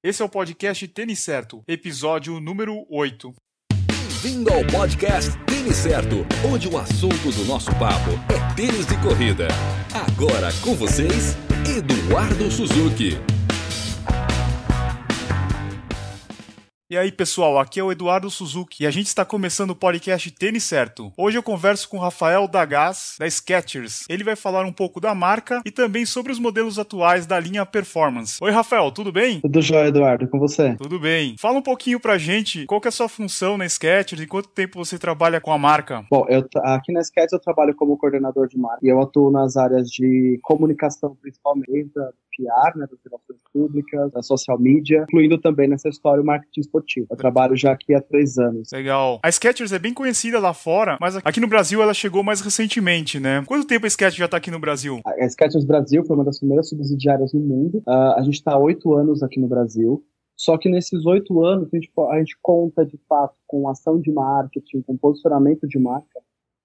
Esse é o podcast Tênis Certo, episódio número 8. Bem-vindo ao podcast Tênis Certo, onde o assunto do nosso papo é tênis de corrida. Agora com vocês, Eduardo Suzuki. E aí, pessoal, aqui é o Eduardo Suzuki e a gente está começando o podcast Tênis Certo. Hoje eu converso com o Rafael Dagaz, da Skechers. Ele vai falar um pouco da marca e também sobre os modelos atuais da linha Performance. Oi, Rafael, tudo bem? Tudo jóia, Eduardo, com você? Tudo bem. Fala um pouquinho pra gente qual que é a sua função na Skechers e quanto tempo você trabalha com a marca. Bom, eu, aqui na Skechers eu trabalho como coordenador de marca e eu atuo nas áreas de comunicação, principalmente, PR, né, das relações públicas, da social media, incluindo também nessa história o marketing esportivo. Eu trabalho já aqui há três anos. Legal. A Skechers é bem conhecida lá fora, mas aqui no Brasil ela chegou mais recentemente, né? Quanto tempo a Skechers já está aqui no Brasil? A Skechers Brasil foi uma das primeiras subsidiárias no mundo. Uh, a gente está há oito anos aqui no Brasil. Só que nesses oito anos a gente, a gente conta de fato com ação de marketing, com posicionamento de marca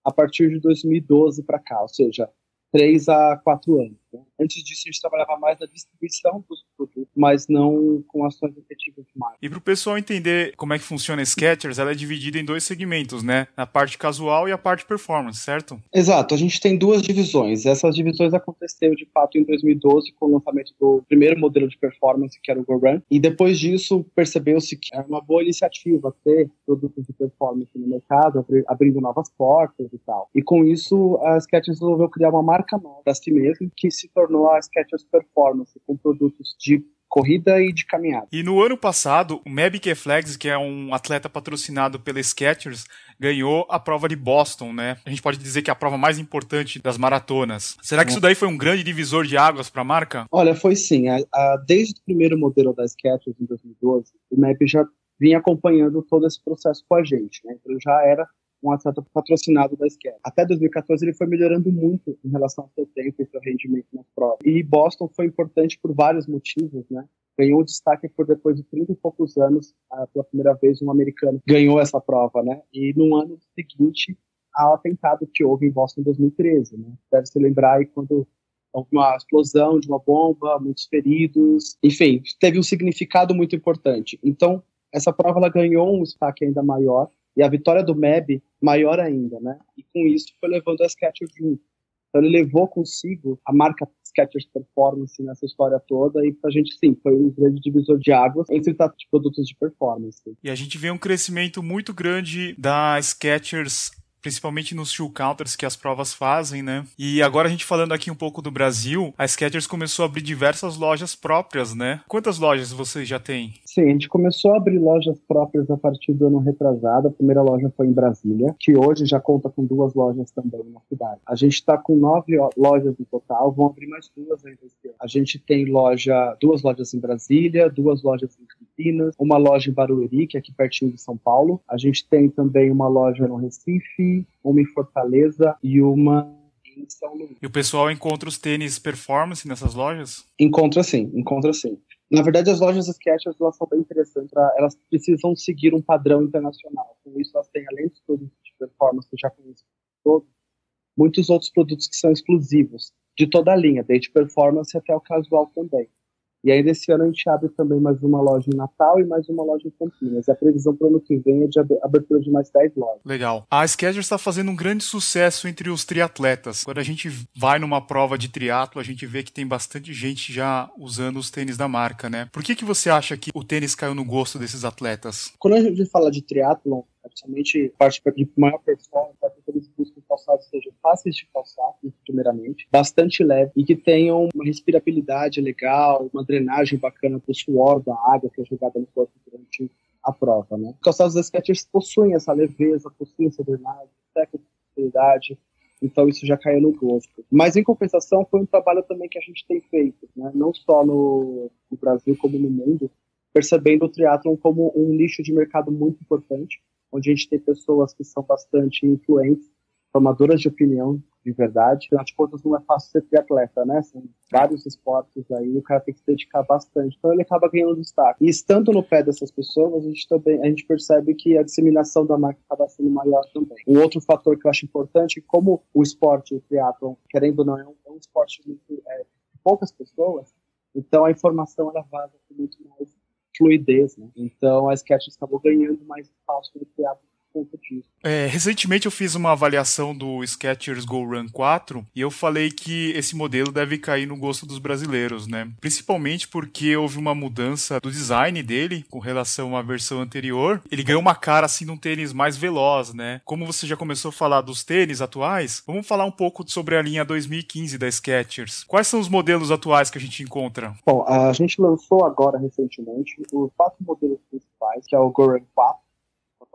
a partir de 2012 para cá, ou seja, três a quatro anos. Antes disso, a gente trabalhava mais na distribuição dos produtos, mas não com ações efetivas de marca. E para o pessoal entender como é que funciona a Skechers, ela é dividida em dois segmentos, né? A parte casual e a parte performance, certo? Exato. A gente tem duas divisões. Essas divisões aconteceram, de fato, em 2012, com o lançamento do primeiro modelo de performance, que era o GoRun. E depois disso, percebeu-se que era uma boa iniciativa ter produtos de performance no mercado, abrindo novas portas e tal. E com isso, a Skechers resolveu criar uma marca marca nova para si mesmo, que se tornou a Skechers Performance, com produtos de corrida e de caminhada. E no ano passado, o Meb Flags, que é um atleta patrocinado pela Skechers, ganhou a prova de Boston, né? A gente pode dizer que é a prova mais importante das maratonas. Será que isso daí foi um grande divisor de águas para a marca? Olha, foi sim. A, a, desde o primeiro modelo da Skechers em 2012, o Meb já vinha acompanhando todo esse processo com a gente, né? Então já era um atleta patrocinado da Skechers. Até 2014 ele foi melhorando muito em relação ao seu tempo e seu rendimento nas provas. E Boston foi importante por vários motivos, né? Ganhou destaque por depois de 30 e poucos anos, pela primeira vez um americano ganhou essa prova, né? E no ano seguinte ao atentado que houve em Boston em 2013, né? Deve se lembrar aí quando uma explosão de uma bomba, muitos feridos, enfim, teve um significado muito importante. Então, essa prova ela ganhou um destaque ainda maior e a vitória do MEB maior ainda, né? E com isso foi levando a Skechers junto. Então ele levou consigo a marca Skechers Performance nessa história toda e pra gente sim, foi um grande divisor de águas entre de produtos de performance. E a gente vê um crescimento muito grande da Skechers principalmente nos shoe counters que as provas fazem, né? E agora a gente falando aqui um pouco do Brasil, a Skechers começou a abrir diversas lojas próprias, né? Quantas lojas você já tem? Sim, a gente começou a abrir lojas próprias a partir do ano retrasado. A primeira loja foi em Brasília, que hoje já conta com duas lojas também na cidade. A gente está com nove lojas no total, vão abrir mais duas ainda ano. A gente tem loja, duas lojas em Brasília, duas lojas em Campinas, uma loja em Barueri, que é aqui pertinho de São Paulo. A gente tem também uma loja no Recife, uma em Fortaleza e uma em São Luís. E o pessoal encontra os tênis performance nessas lojas? Encontra sim, encontra sim. Na verdade, as lojas Skechers elas são bem interessantes. Elas precisam seguir um padrão internacional. Com isso, elas têm, além dos produtos de performance que já conheço todos, muitos outros produtos que são exclusivos de toda a linha, desde performance até o casual também. E aí, nesse ano, a gente abre também mais uma loja em Natal e mais uma loja em Campinas. E a previsão para o ano que vem é de abertura de mais 10 lojas. Legal. A Skechers está fazendo um grande sucesso entre os triatletas. Quando a gente vai numa prova de triatlo, a gente vê que tem bastante gente já usando os tênis da marca, né? Por que, que você acha que o tênis caiu no gosto desses atletas? Quando a gente fala de triatlo, principalmente parte de maior performance, eles buscam calçados que sejam fáceis de calçar, primeiramente, bastante leve e que tenham uma respirabilidade legal, uma drenagem bacana para o suor da água que é jogada no corpo durante a prova, né? Os calçados da Skechers possuem essa leveza, possuem essa drenagem, respirabilidade, então isso já caiu no gosto. Mas em compensação foi um trabalho também que a gente tem feito, né? não só no, no Brasil como no mundo, percebendo o triatlon como um nicho de mercado muito importante, onde a gente tem pessoas que são bastante influentes, formadoras de opinião de verdade. Afinal de contas, não é fácil ser triatleta, né? São vários esportes aí, o cara tem que se dedicar bastante. Então ele acaba ganhando destaque. E estando no pé dessas pessoas, a gente também a gente percebe que a disseminação da marca acaba sendo maior também. Um outro fator que eu acho importante, como o esporte, o triatlon, querendo ou não, é um, é um esporte muito, é, de poucas pessoas, então a informação ela vaza muito mais fluidez, né? Então a Skechers acabou ganhando mais espaço do que a conta disso. É, recentemente eu fiz uma avaliação do Skechers Go Run 4 e eu falei que esse modelo deve cair no gosto dos brasileiros, né? Principalmente porque houve uma mudança do design dele com relação à versão anterior. Ele ganhou uma cara assim de um tênis mais veloz, né? Como você já começou a falar dos tênis atuais, vamos falar um pouco sobre a linha 2015 da Skechers. Quais são os modelos atuais que a gente encontra? Bom, a gente lançou agora recentemente os quatro modelos principais, que é o Go Run 4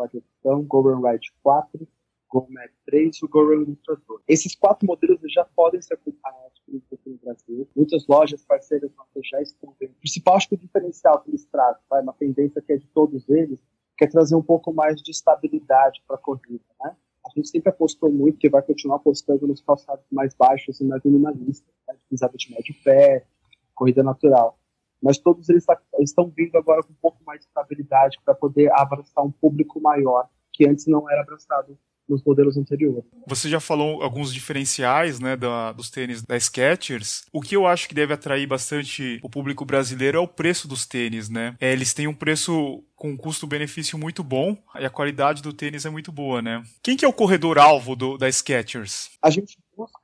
edição, Goran Ride 4, Gourmet 3 e o Goran Ultra 2. Esses quatro modelos já podem ser acompanhados aqui no Brasil. Muitas lojas parceiras nossas já estão. O principal, acho que o diferencial que eles trazem, vai, uma tendência que é de todos eles, que é trazer um pouco mais de estabilidade para a corrida, né? A gente sempre apostou muito que vai continuar apostando nos calçados mais baixos e mais minimalistas, né? de médio pé, corrida natural mas todos eles estão vindo agora com um pouco mais de estabilidade para poder abraçar um público maior que antes não era abraçado nos modelos anteriores. Você já falou alguns diferenciais, né, da, dos tênis da Skechers. O que eu acho que deve atrair bastante o público brasileiro é o preço dos tênis, né? É, eles têm um preço com um custo-benefício muito bom e a qualidade do tênis é muito boa, né? Quem que é o corredor-alvo da Skechers? A gente busca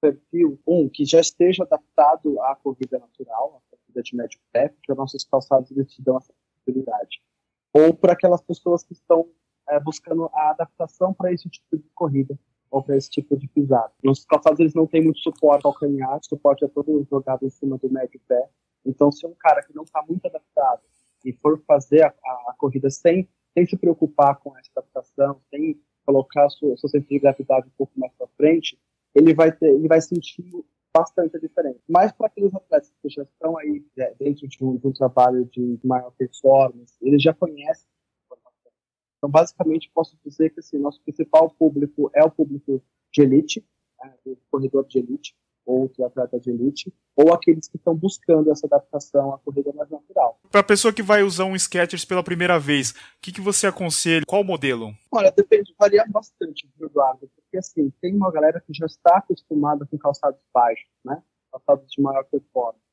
perfil, um, que já esteja adaptado à corrida natural, corrida de médio pé, porque os nossos calçados eles te dão essa possibilidade. Ou para aquelas pessoas que estão é, buscando a adaptação para esse tipo de corrida ou para esse tipo de pisada. Nossos calçados eles não têm muito suporte ao calcanhar, o suporte é todo jogado em cima do médio pé. Então, se um cara que não está muito adaptado e for fazer a, a, a, corrida sem, sem se preocupar com essa adaptação, sem colocar a sua, seu centro de gravidade um pouco mais para frente, ele vai ter, ele vai sentir bastante diferente. Mas para aqueles atletas que já estão aí é, dentro de um, de um, trabalho de maior performance, eles já conhecem. Então, basicamente, posso dizer que assim, nosso principal público é o público de elite, o corredor de elite, ou de atleta de elite, ou aqueles que estão buscando essa adaptação à corrida mais natural. Para a pessoa que vai usar um Skechers pela primeira vez, o que, que você aconselha? Qual modelo? Olha, depende, varia bastante, Eduardo, porque assim, tem uma galera que já está acostumada com calçados baixos, né? Calçados de maior performance.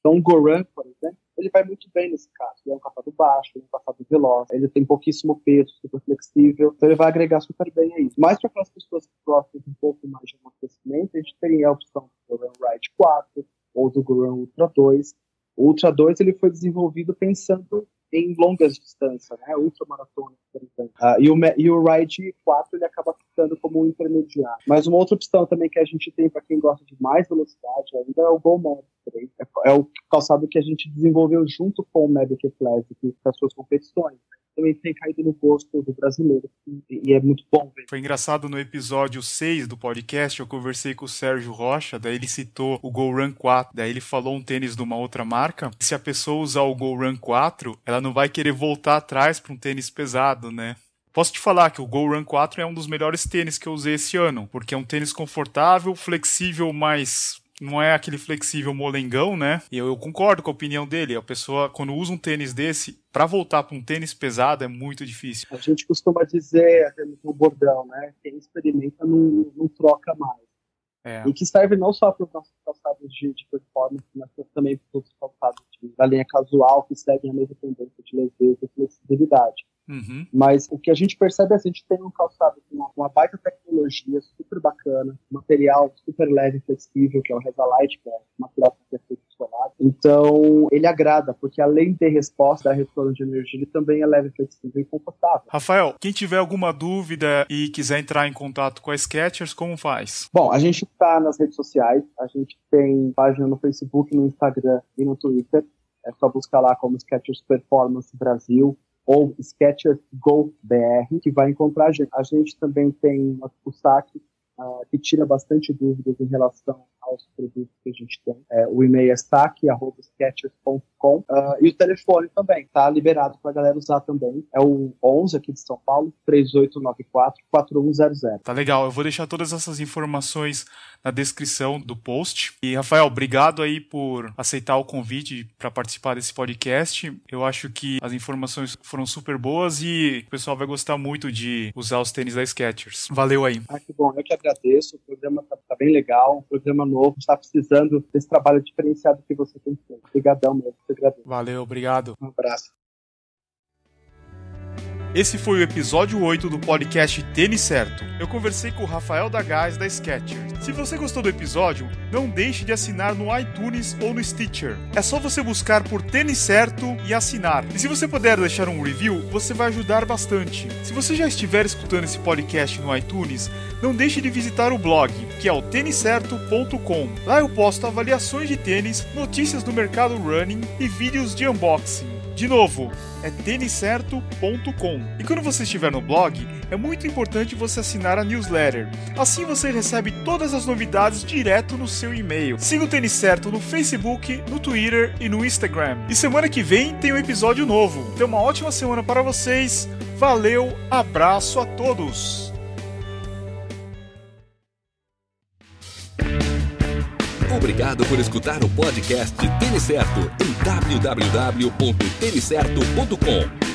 Então, o Goran, por exemplo, ele vai muito bem nesse caso. Ele é um calçado baixo, ele é um calçado veloz, ele tem pouquíssimo peso, super flexível, então ele vai agregar super bem aí. Mas para aquelas pessoas que gostam de um pouco mais de amortecimento, a gente tem a opção Ride 4 ou do Goran Ultra 2. O Ultra 2 ele foi desenvolvido pensando em longas distâncias, né? Ultramaratona, por exemplo. Uh, e, o, e o Ride 4 ele acaba ficando como um intermediário. Mas uma outra opção também que a gente tem para quem gosta de mais velocidade ainda é o Go Mod 3. É, é, o calçado que a gente desenvolveu junto com o Magic Classic para suas competições. Também tem caído no gosto do brasileiro. E, é muito bom ver. Foi engraçado no episódio 6 do podcast, eu conversei com o Sérgio Rocha, daí ele citou o Go Run 4, daí ele falou um tênis de uma outra marca. Se a pessoa usar o Go Run 4, ela não vai querer voltar atrás para um tênis pesado, né? Posso te falar que o Go Run 4 é um dos melhores tênis que eu usei esse ano, porque é um tênis confortável, flexível, mas não é aquele flexível molengão, né? E eu, eu, concordo com a opinião dele. A pessoa, quando usa um tênis desse, para voltar para um tênis pesado é muito difícil. A gente costuma dizer no bordão, né? Quem experimenta não, não troca mais. É. E que serve não só para os nossos calçados de, de, performance, mas também para os calçados de, da linha casual, que seguem a mesma tendência de leveza e flexibilidade. Uhum. Mas o que a gente percebe é que a gente tem um calçado com uma, uma, baita tecnologia super bacana, material super leve e flexível, que é o Resalite, que é um material que é feito solar. Então, ele agrada, porque além de ter resposta, a retorno de energia, ele também é leve, flexível e confortável. Rafael, quem tiver alguma dúvida e quiser entrar em contato com a Skechers, como faz? Bom, a gente está nas redes sociais, a gente tem página no Facebook, no Instagram e no Twitter. É só buscar lá como Skechers Performance Brasil ou Sketchers Go BR, que vai encontrar a gente. A gente também tem o saque uh, que tira bastante dúvidas em relação aos produtos que a gente tem. É, o e-mail é saque.sketchers.com uh, ah, e o telefone também está liberado para a galera usar também. É o 11 aqui de São Paulo, 3894-4100. Tá legal, eu vou deixar todas essas informações na descrição do post. E Rafael, obrigado aí por aceitar o convite para participar desse podcast. Eu acho que as informações foram super boas e o pessoal vai gostar muito de usar os tênis da Skechers. Valeu aí. Ah, que bom, eu que agradeço. O programa tá, tá bem legal, um programa novo, está precisando desse trabalho diferenciado que você tem feito. Obrigadão mesmo, te agradeço. Valeu, obrigado. Um abraço. Esse foi o episódio 8 do podcast Tênis Certo. Eu conversei com o Rafael Dagás da Skechers. Se você gostou do episódio, não deixe de assinar no iTunes ou no Stitcher. É só você buscar por Tênis Certo e assinar. E se você puder deixar um review, você vai ajudar bastante. Se você já estiver escutando esse podcast no iTunes, não deixe de visitar o blog, que é o têniscerto.com. Lá eu posto avaliações de tênis, notícias do mercado running e vídeos de unboxing. De novo, é têniscerto.com. E quando você estiver no blog, é muito importante você assinar a newsletter. Assim você recebe todas as novidades direto no seu e-mail. Siga o Tênis Certo no Facebook, no Twitter e no Instagram. E semana que vem tem um episódio novo. Então uma ótima semana para vocês. Valeu, abraço a todos. Obrigado por escutar o podcast Tênis Certo em www.tenicerto.com.